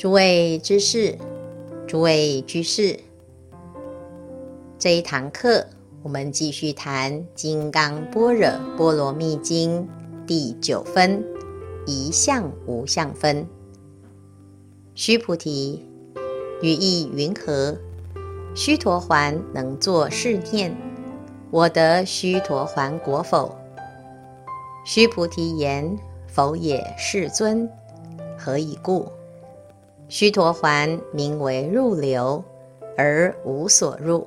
诸位知识，诸位居士，这一堂课我们继续谈《金刚般若波罗蜜经》第九分——一相无相分。须菩提，于意云何？须陀洹能作是念：我得须陀洹果否？须菩提言：否也，世尊。何以故？须陀洹名为入流，而无所入，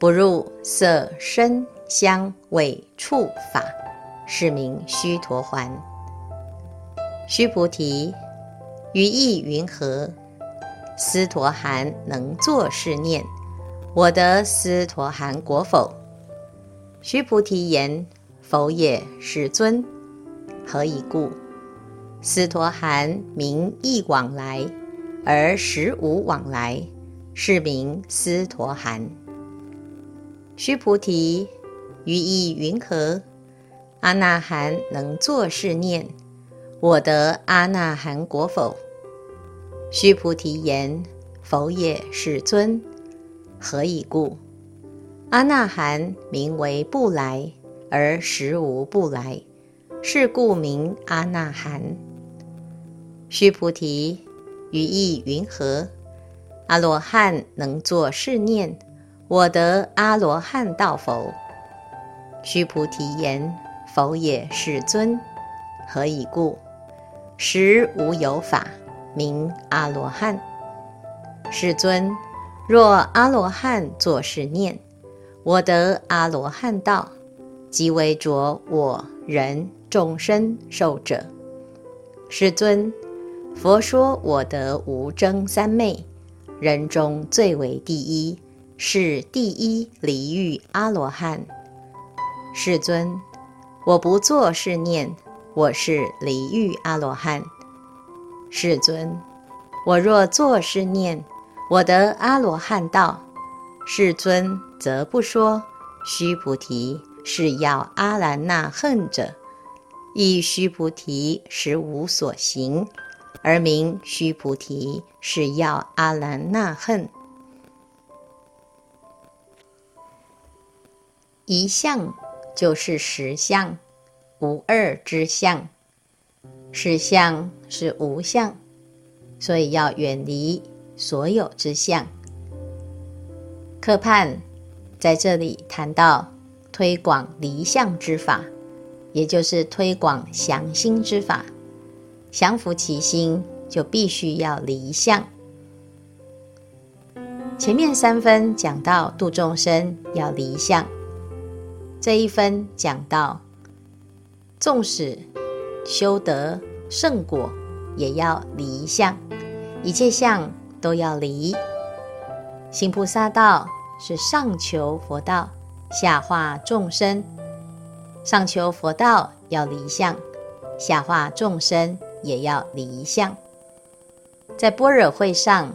不入色声香味触法，是名须陀洹。须菩提，于意云何？斯陀含能作是念：我得斯陀含果否？须菩提言：否也，世尊。何以故？斯陀含名意往来。而实无往来，是名斯陀含。须菩提，于意云何？阿那含能作是念：我得阿那含果否？须菩提言：否也，世尊。何以故？阿那含名为不来，而实无不来，是故名阿那含。须菩提。于意云何？阿罗汉能作是念：我得阿罗汉道否？须菩提言：否也，世尊。何以故？实无有法名阿罗汉。世尊，若阿罗汉作是念：我得阿罗汉道，即为着我人众生寿者。世尊。佛说我得无争三昧，人中最为第一，是第一离欲阿罗汉。世尊，我不作是念，我是离欲阿罗汉。世尊，我若作是念，我得阿罗汉道。世尊则不说。须菩提，是要阿兰那恨者，亦须菩提实无所行。而名须菩提，是要阿兰那恨。一相就是实相，无二之相。实相是无相，所以要远离所有之相。课判在这里谈到推广离相之法，也就是推广降心之法。降伏其心，就必须要离相。前面三分讲到度众生要离相，这一分讲到，纵使修得圣果，也要离相，一切相都要离。行菩萨道是上求佛道，下化众生。上求佛道要离相，下化众生。也要离相，在般若会上，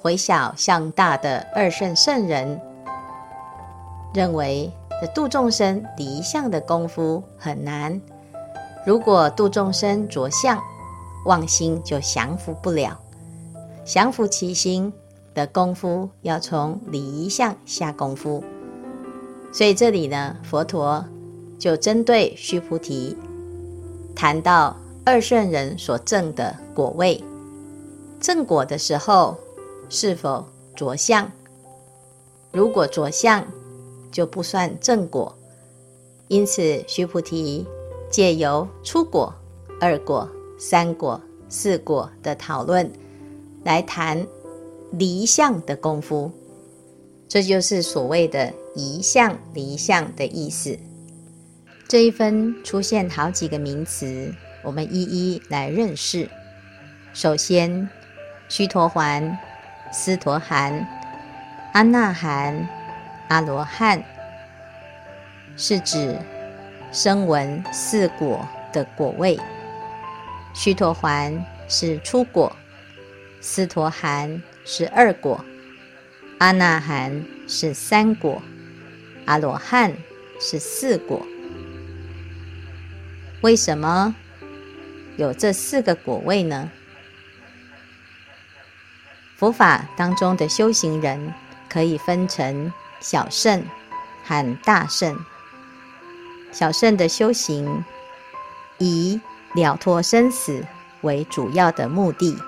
回小向大的二圣圣人认为，这度众生离相的功夫很难。如果度众生着相，妄心就降服不了。降服其心的功夫，要从离相下功夫。所以这里呢，佛陀就针对须菩提谈到。二圣人所证的果位，证果的时候是否着相？如果着相，就不算证果。因此，须菩提借由初果、二果、三果、四果的讨论，来谈离相的功夫。这就是所谓的一相离相的意思。这一分出现好几个名词。我们一一来认识。首先，须陀洹、斯陀含、阿那含、阿罗汉，是指声闻四果的果位。须陀洹是初果，斯陀含是二果，阿那含是三果，阿罗汉是四果。为什么？有这四个果位呢？佛法当中的修行人可以分成小乘和大乘。小乘的修行以了脱生死为主要的目的。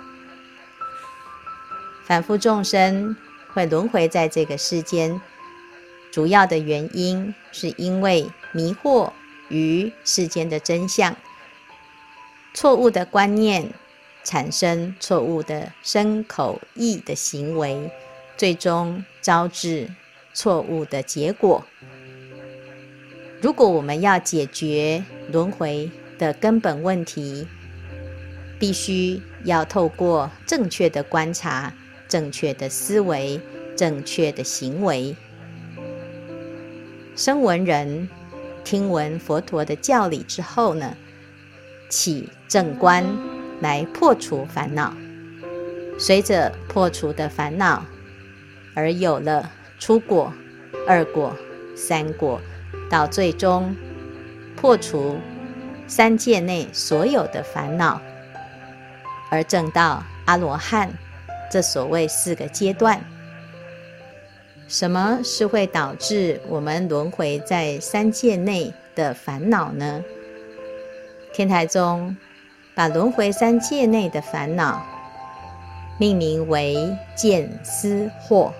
凡夫众生会轮回在这个世间，主要的原因是因为迷惑于世间的真相，错误的观念。产生错误的身口意的行为，最终招致错误的结果。如果我们要解决轮回的根本问题，必须要透过正确的观察、正确的思维、正确的行为。声闻人听闻佛陀的教理之后呢，起正观。来破除烦恼，随着破除的烦恼，而有了初果、二果、三果，到最终破除三界内所有的烦恼，而证到阿罗汉。这所谓四个阶段，什么是会导致我们轮回在三界内的烦恼呢？天台宗。把轮回三界内的烦恼命名为见思惑，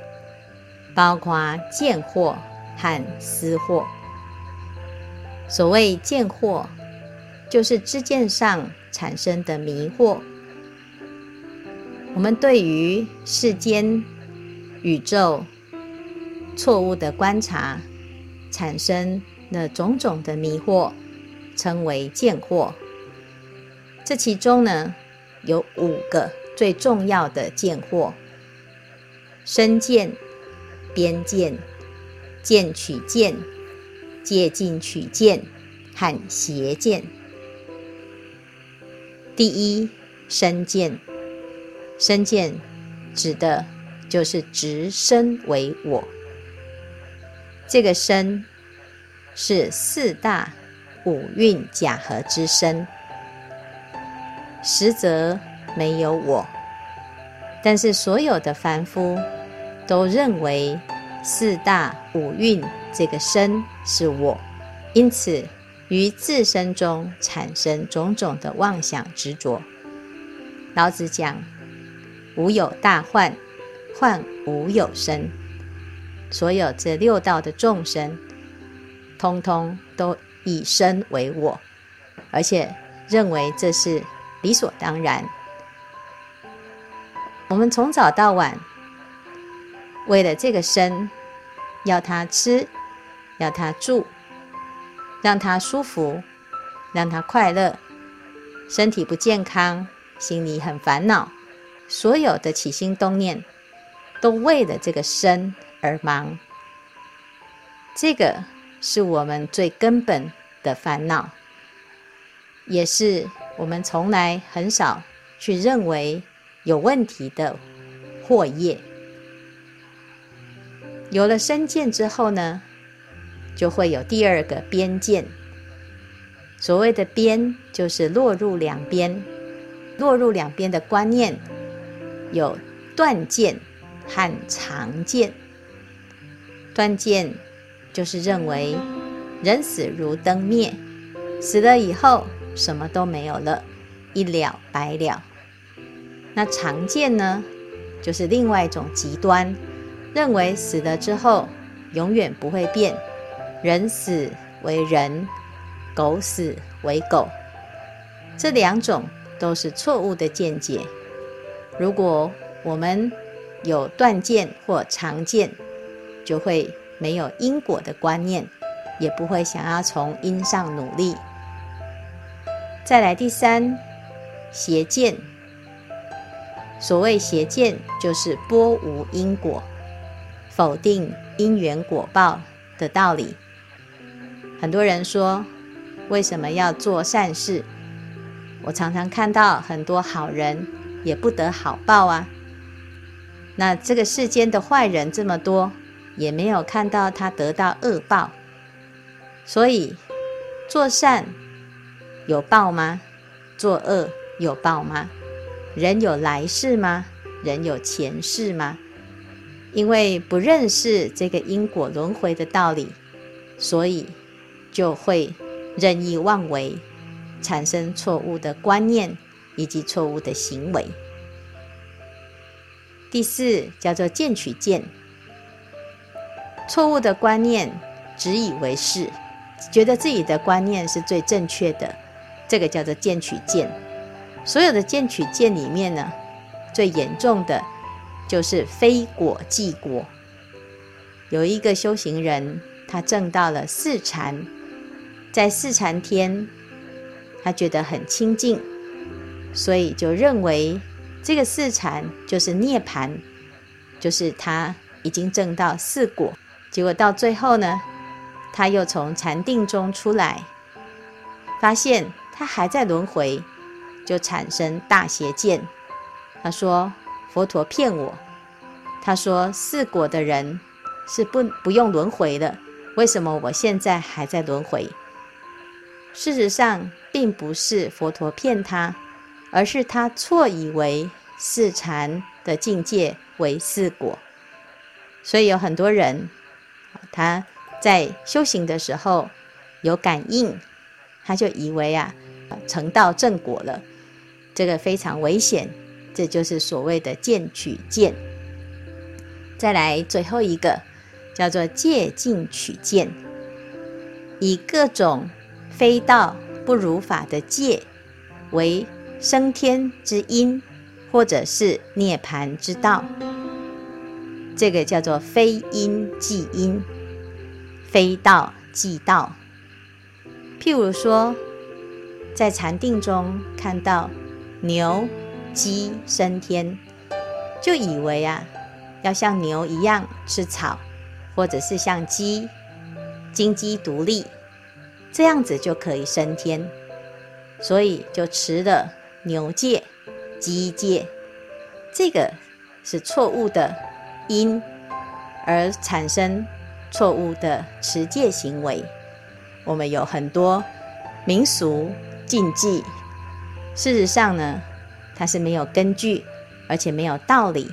包括见惑和思惑。所谓见惑，就是知见上产生的迷惑。我们对于世间、宇宙错误的观察，产生了种种的迷惑，称为见惑。这其中呢，有五个最重要的见惑：身见、边见、见取见、戒禁取见和邪见。第一，身见，身见指的就是执身为我。这个身是四大五蕴假合之身。实则没有我，但是所有的凡夫都认为四大五蕴这个身是我，因此于自身中产生种种的妄想执着。老子讲：“无有大患，患无有身。”所有这六道的众生，通通都以身为我，而且认为这是。理所当然，我们从早到晚，为了这个身，要他吃，要他住，让他舒服，让他快乐，身体不健康，心里很烦恼，所有的起心动念，都为了这个身而忙。这个是我们最根本的烦恼，也是。我们从来很少去认为有问题的惑业，有了身见之后呢，就会有第二个边见。所谓的边，就是落入两边，落入两边的观念有断见和常见。断见就是认为人死如灯灭，死了以后。什么都没有了，一了百了。那常见呢，就是另外一种极端，认为死了之后永远不会变，人死为人，狗死为狗。这两种都是错误的见解。如果我们有断见或常见，就会没有因果的观念，也不会想要从因上努力。再来第三，邪见。所谓邪见，就是拨无因果，否定因缘果报的道理。很多人说，为什么要做善事？我常常看到很多好人也不得好报啊。那这个世间的坏人这么多，也没有看到他得到恶报。所以做善。有报吗？作恶有报吗？人有来世吗？人有前世吗？因为不认识这个因果轮回的道理，所以就会任意妄为，产生错误的观念以及错误的行为。第四叫做见取见，错误的观念，自以为是，觉得自己的观念是最正确的，这个叫做见取见。所有的见取见里面呢，最严重的就是非果即果。有一个修行人，他证到了四禅，在四禅天，他觉得很清净，所以就认为这个四禅就是涅槃，就是他已经证到四果。结果到最后呢，他又从禅定中出来，发现他还在轮回，就产生大邪见。他说：“佛陀骗我。”他说：“四果的人是不不用轮回的，为什么我现在还在轮回？”事实上，并不是佛陀骗他，而是他错以为四禅的境界为四果。所以有很多人，他在修行的时候有感应，他就以为啊成道正果了，这个非常危险。这就是所谓的见取见。再来最后一个，叫做戒禁取见，以各种非道不如法的戒为升天之因，或者是涅槃之道。这个叫做非因即因，非道即道。譬如说，在禅定中看到牛。鸡升天，就以为啊，要像牛一样吃草，或者是像鸡，金鸡独立，这样子就可以升天，所以就持了牛戒、鸡戒，这个是错误的因，而产生错误的持戒行为。我们有很多民俗禁忌，事实上呢，它是没有根据，而且没有道理，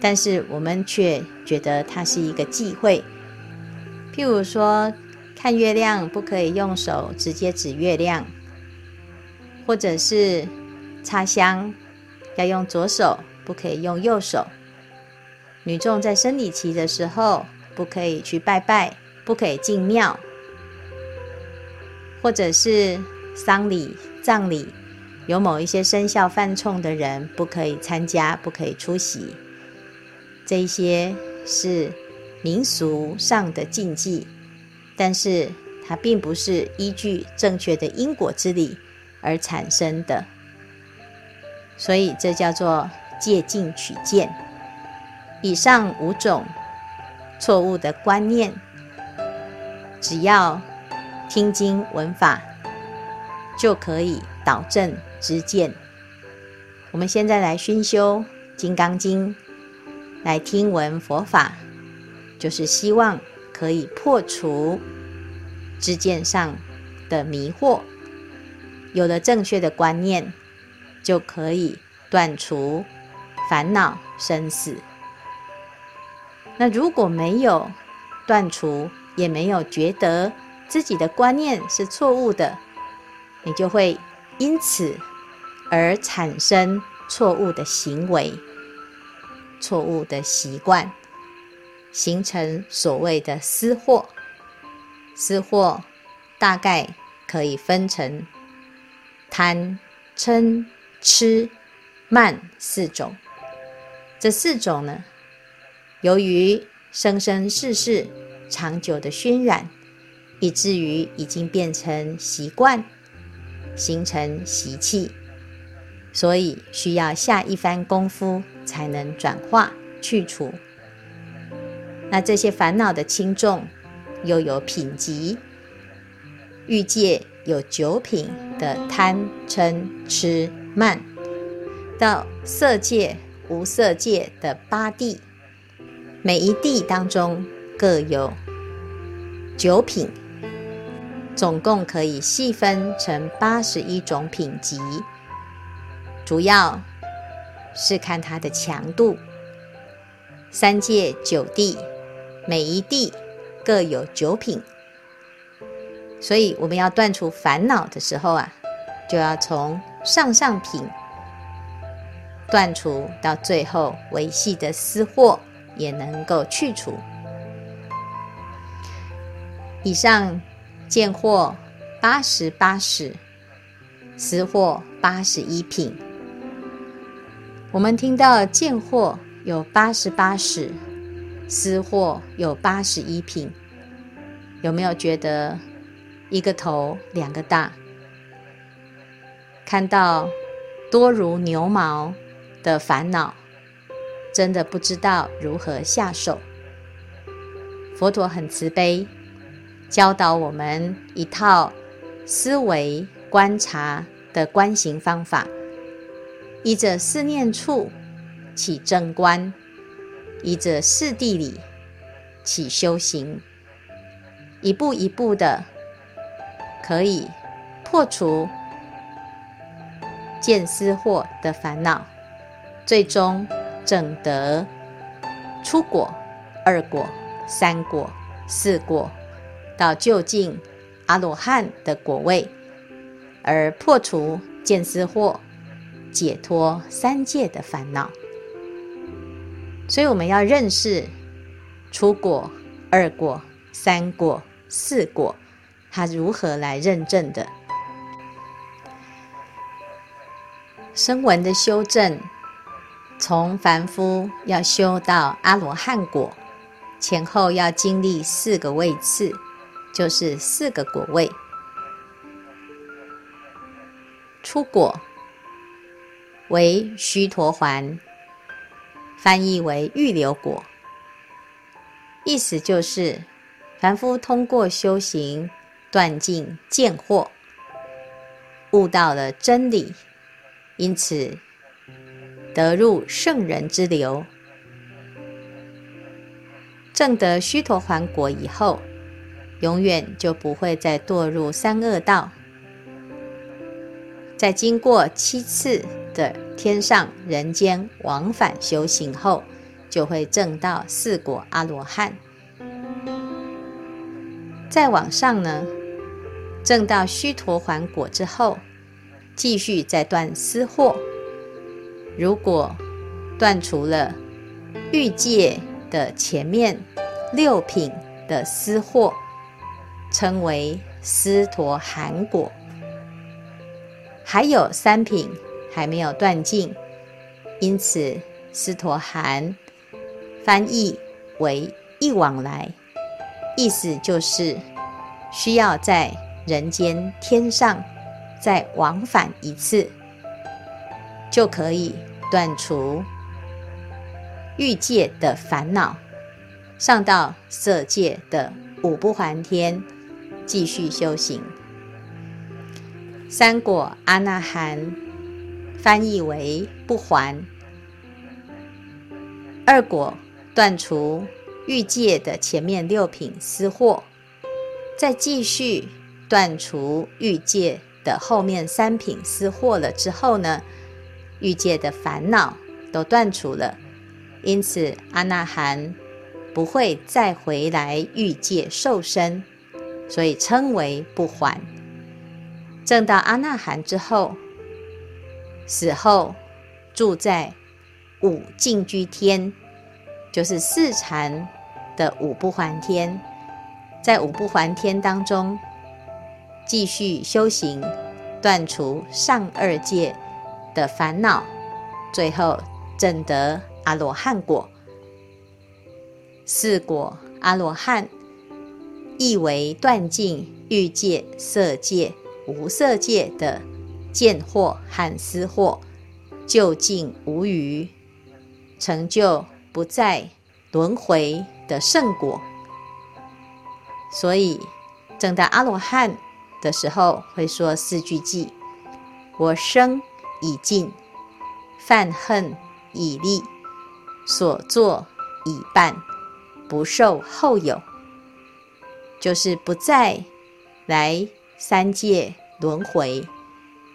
但是我们却觉得它是一个忌讳。譬如说，看月亮不可以用手直接指月亮，或者是插香要用左手，不可以用右手。女众在生理期的时候不可以去拜拜，不可以进庙，或者是丧礼、葬礼。有某一些生肖犯冲的人不可以参加，不可以出席。这一些是民俗上的禁忌，但是它并不是依据正确的因果之理而产生的，所以这叫做借镜取见。以上五种错误的观念，只要听经闻法，就可以导正。知见，我们现在来熏修《金刚经》，来听闻佛法，就是希望可以破除知见上的迷惑。有了正确的观念，就可以断除烦恼生死。那如果没有断除，也没有觉得自己的观念是错误的，你就会。因此而产生错误的行为、错误的习惯，形成所谓的私货。私货大概可以分成贪、嗔、痴、慢四种。这四种呢，由于生生世世长久的熏染，以至于已经变成习惯。形成习气，所以需要下一番功夫才能转化去除。那这些烦恼的轻重，又有品级。欲界有九品的贪嗔痴慢，到色界无色界的八地，每一地当中各有九品。总共可以细分成八十一种品级，主要是看它的强度。三界九地，每一地各有九品，所以我们要断除烦恼的时候啊，就要从上上品断除，到最后维系的私货也能够去除。以上见货八十八使，私货八十一品。我们听到见货有八十八使，私货有八十一品，有没有觉得一个头两个大？看到多如牛毛的烦恼，真的不知道如何下手。佛陀很慈悲。教导我们一套思维观察的观行方法，依着四念处起正观，依着四谛理起修行，一步一步的可以破除见思惑的烦恼，最终正得出果、二果、三果、四果。到究竟阿罗汉的果位，而破除见思惑，解脱三界的烦恼。所以我们要认识出果、二果、三果、四果，它如何来认证的？声闻的修正，从凡夫要修到阿罗汉果，前后要经历四个位次。就是四个果位，出果为须陀洹，翻译为预流果，意思就是凡夫通过修行断尽见惑，悟到了真理，因此得入圣人之流，证得须陀洹果以后。永远就不会再堕入三恶道。在经过七次的天上人间往返修行后，就会证到四果阿罗汉。再往上呢，证到须陀洹果之后，继续再断私货。如果断除了欲界的前面六品的私货。称为斯陀含果，还有三品还没有断尽，因此斯陀含翻译为一往来，意思就是需要在人间天上再往返一次，就可以断除欲界的烦恼，上到色界的五不还天。继续修行，三果阿那含翻译为不还。二果断除欲界的前面六品私货，再继续断除欲界的后面三品私货了之后呢，欲界的烦恼都断除了，因此阿那含不会再回来欲界受生。所以称为不还。证到阿那含之后，死后住在五净居天，就是四禅的五不还天，在五不还天当中继续修行，断除上二界的烦恼，最后证得阿罗汉果。四果阿罗汉。意为断尽欲界、色界、无色界的见惑和思惑，究竟无余，成就不再轮回的圣果。所以，证到阿罗汉的时候，会说四句偈：我生已尽，犯恨已立，所作已办，不受后有。就是不再来三界轮回，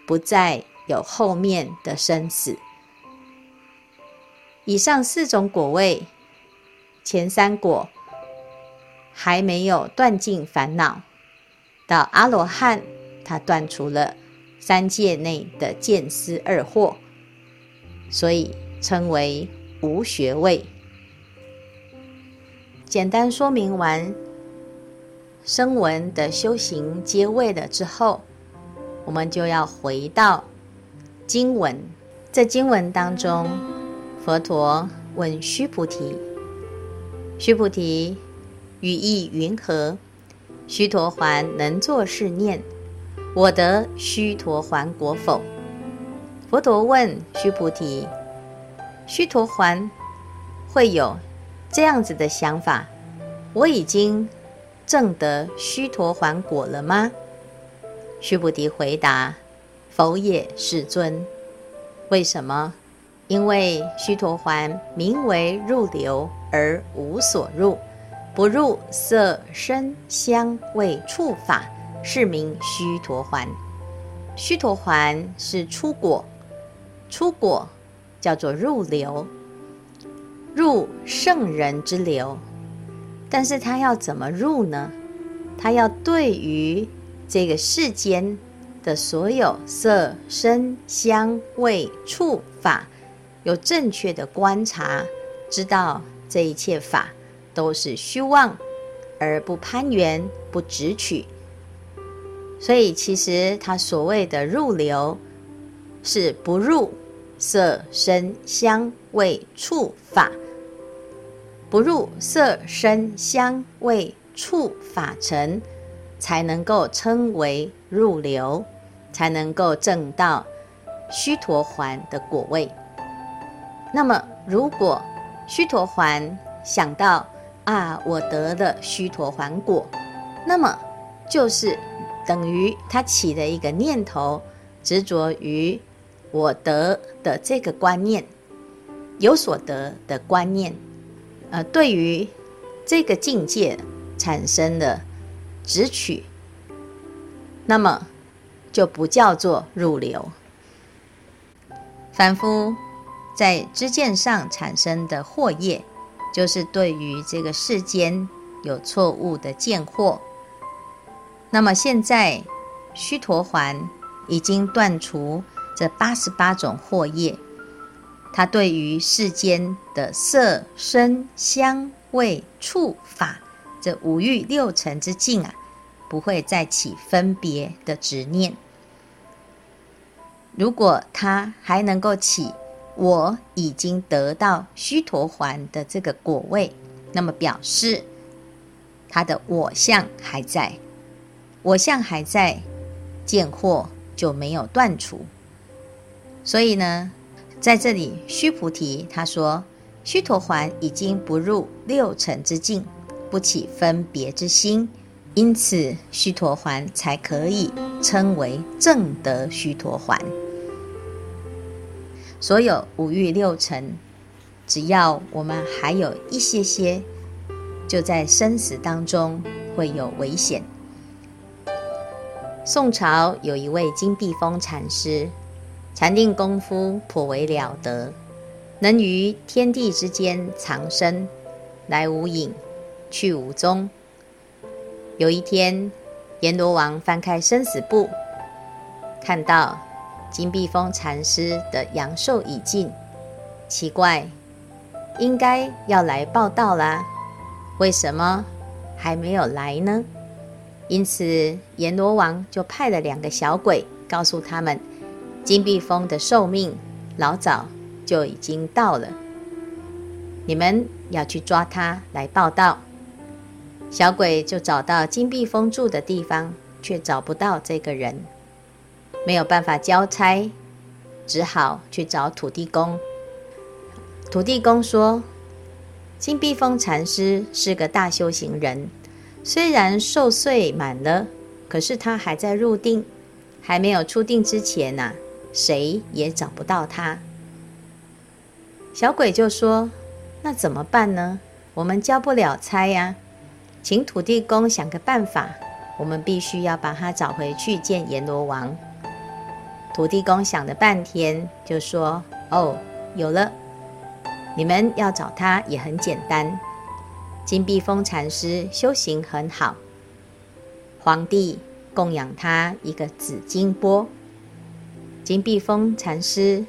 不再有后面的生死。以上四种果位，前三果还没有断尽烦恼，到阿罗汉，他断除了三界内的见思二惑，所以称为无学位。简单说明完声闻的修行阶位了之后，我们就要回到经文。在经文当中，佛陀问须菩提：“须菩提，语意云何？须陀洹能作是念：我得须陀洹果否？”佛陀问须菩提：“须陀洹会有？”这样子的想法，我已经证得须陀洹果了吗？须菩提回答：“否也，世尊。为什么？因为须陀洹名为入流而无所入，不入色声香味触法，是名须陀洹。须陀洹是出果，出果叫做入流。”入圣人之流，但是他要怎么入呢？他要对于这个世间的所有色、声、香、味、触、法有正确的观察，知道这一切法都是虚妄，而不攀缘、不执取。所以，其实他所谓的入流，是不入色、声、香、味、触、法。不入色声香味触法尘，才能够称为入流，才能够证到须陀洹的果位。那么，如果须陀洹想到啊，我得了须陀洹果，那么就是等于他起了一个念头，执着于我得的这个观念，有所得的观念。呃，对于这个境界产生的执取，那么就不叫做入流。凡夫在知见上产生的惑业，就是对于这个世间有错误的见惑。那么现在须陀洹已经断除这八十八种惑业。他对于世间的色、声、香、味、触、法这五欲六尘之境啊，不会再起分别的执念。如果他还能够起我已经得到须陀洹的这个果位，那么表示他的我相还在，我相还在，见惑就没有断除。所以呢，在这里，须菩提他说：“须陀洹已经不入六尘之境，不起分别之心，因此须陀洹才可以称为正得须陀洹。所有五欲六尘，只要我们还有一些些，就在生死当中会有危险。”宋朝有一位金碧峰禅师。禅定功夫颇为了得，能于天地之间藏身，来无影，去无踪。有一天，阎罗王翻开生死簿，看到金碧峰禅师的阳寿已尽，奇怪，应该要来报道啦，为什么还没有来呢？因此，阎罗王就派了两个小鬼，告诉他们。金碧峰的寿命老早就已经到了，你们要去抓他来报道。小鬼就找到金碧峰住的地方，却找不到这个人，没有办法交差，只好去找土地公。土地公说：“金碧峰禅师是个大修行人，虽然寿岁满了，可是他还在入定，还没有出定之前呐、”谁也找不到他。小鬼就说：“那怎么办呢？我们交不了差呀，请土地公想个办法。我们必须要把他找回去见阎罗王。”土地公想了半天，就说：“哦，有了。你们要找他也很简单。金碧峰禅师修行很好，皇帝供养他一个紫金钵。金碧峰禅师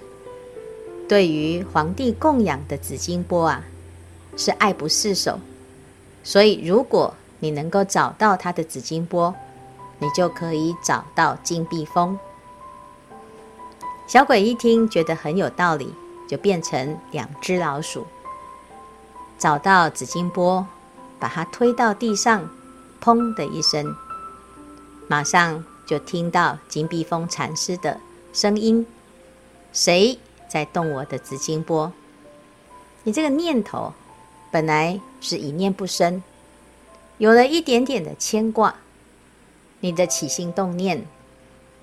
对于皇帝供养的紫金钵啊，是爱不释手。所以，如果你能够找到他的紫金钵，你就可以找到金碧峰。小鬼一听，觉得很有道理，就变成两只老鼠，找到紫金钵，把它推到地上，砰的一声，马上就听到金碧峰禅师的声音：“谁在动我的紫金钵？你这个念头。”本来是一念不生，有了一点点的牵挂，你的起心动念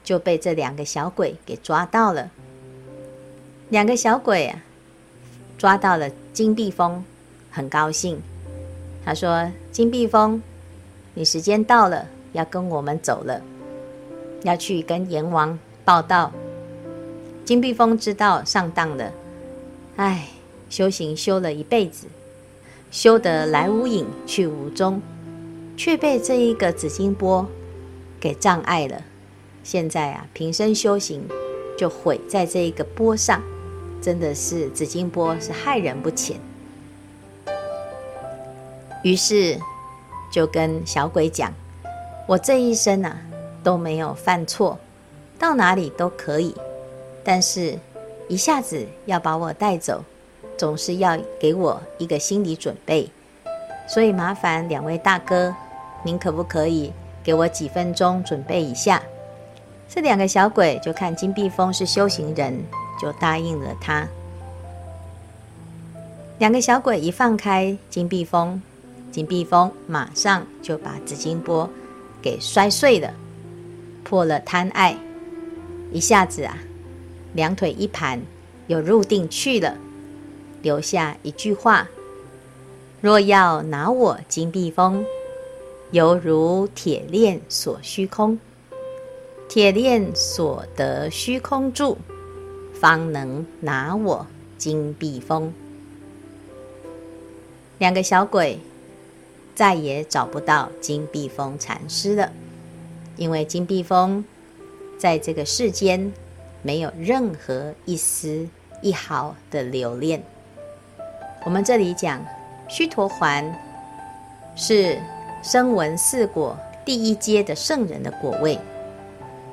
就被这两个小鬼给抓到了。两个小鬼啊，抓到了金碧峰，很高兴。他说：“金碧峰，你时间到了，要跟我们走了，要去跟阎王报道。”金碧峰知道上当了，唉，修行修了一辈子。修得来无影去无踪，却被这一个紫金钵给障碍了。现在啊，平生修行就毁在这一个波上，真的是紫金钵是害人不浅。于是就跟小鬼讲：“我这一生啊都没有犯错，到哪里都可以，但是一下子要把我带走。”总是要给我一个心理准备，所以麻烦两位大哥，您可不可以给我几分钟准备一下？这两个小鬼就看金碧峰是修行人，就答应了他。两个小鬼一放开金碧峰，金碧峰马上就把紫金钵给摔碎了，破了贪爱，一下子啊，两腿一盘，又入定去了。留下一句话：“若要拿我金碧峰，犹如铁链锁虚空，铁链锁得虚空住，方能拿我金碧峰。”两个小鬼再也找不到金碧峰禅师了，因为金碧峰在这个世间没有任何一丝一毫的留恋。我们这里讲，须陀洹是声闻四果第一阶的圣人的果位。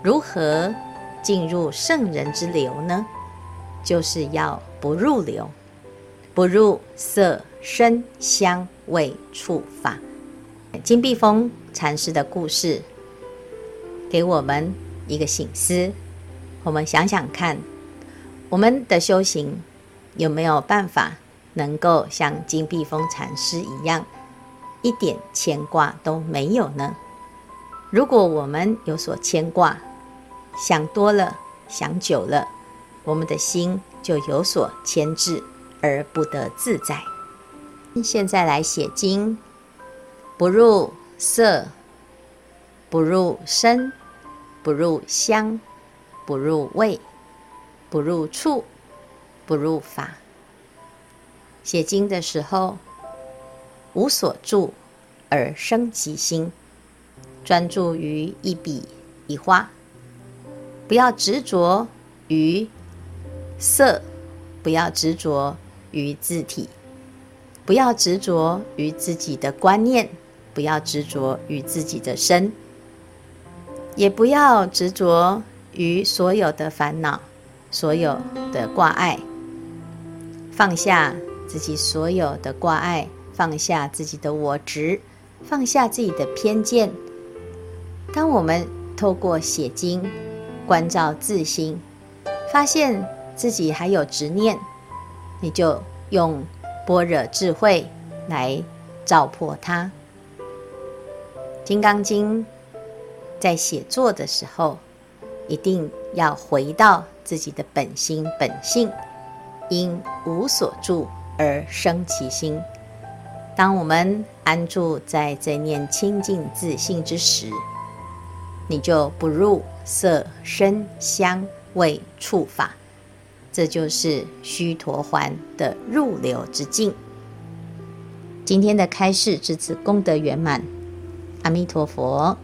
如何进入圣人之流呢？就是要不入流，不入色声香未触法。金碧峰禅师的故事给我们一个醒思。我们想想看，我们的修行有没有办法？能够像金碧峰禅师一样，一点牵挂都没有呢？如果我们有所牵挂，想多了，想久了，我们的心就有所牵制，而不得自在。现在来写经，不入色，不入声，不入香，不入味，不入触，不入法。写经的时候，无所住而生其心，专注于一笔一画，不要执着于色，不要执着于字体，不要执着于自己的观念，不要执着于自己的身，也不要执着于所有的烦恼，所有的挂碍，放下。自己所有的挂碍，放下自己的我执，放下自己的偏见。当我们透过写经，关照自心，发现自己还有执念，你就用般若智慧来照破它。《金刚经》在写作的时候，一定要回到自己的本心本性，因无所住。而生其心。当我们安住在这念清净自性之时，你就不入色声香味触法，这就是须陀环的入流之境。今天的开示至此功德圆满，阿弥陀佛。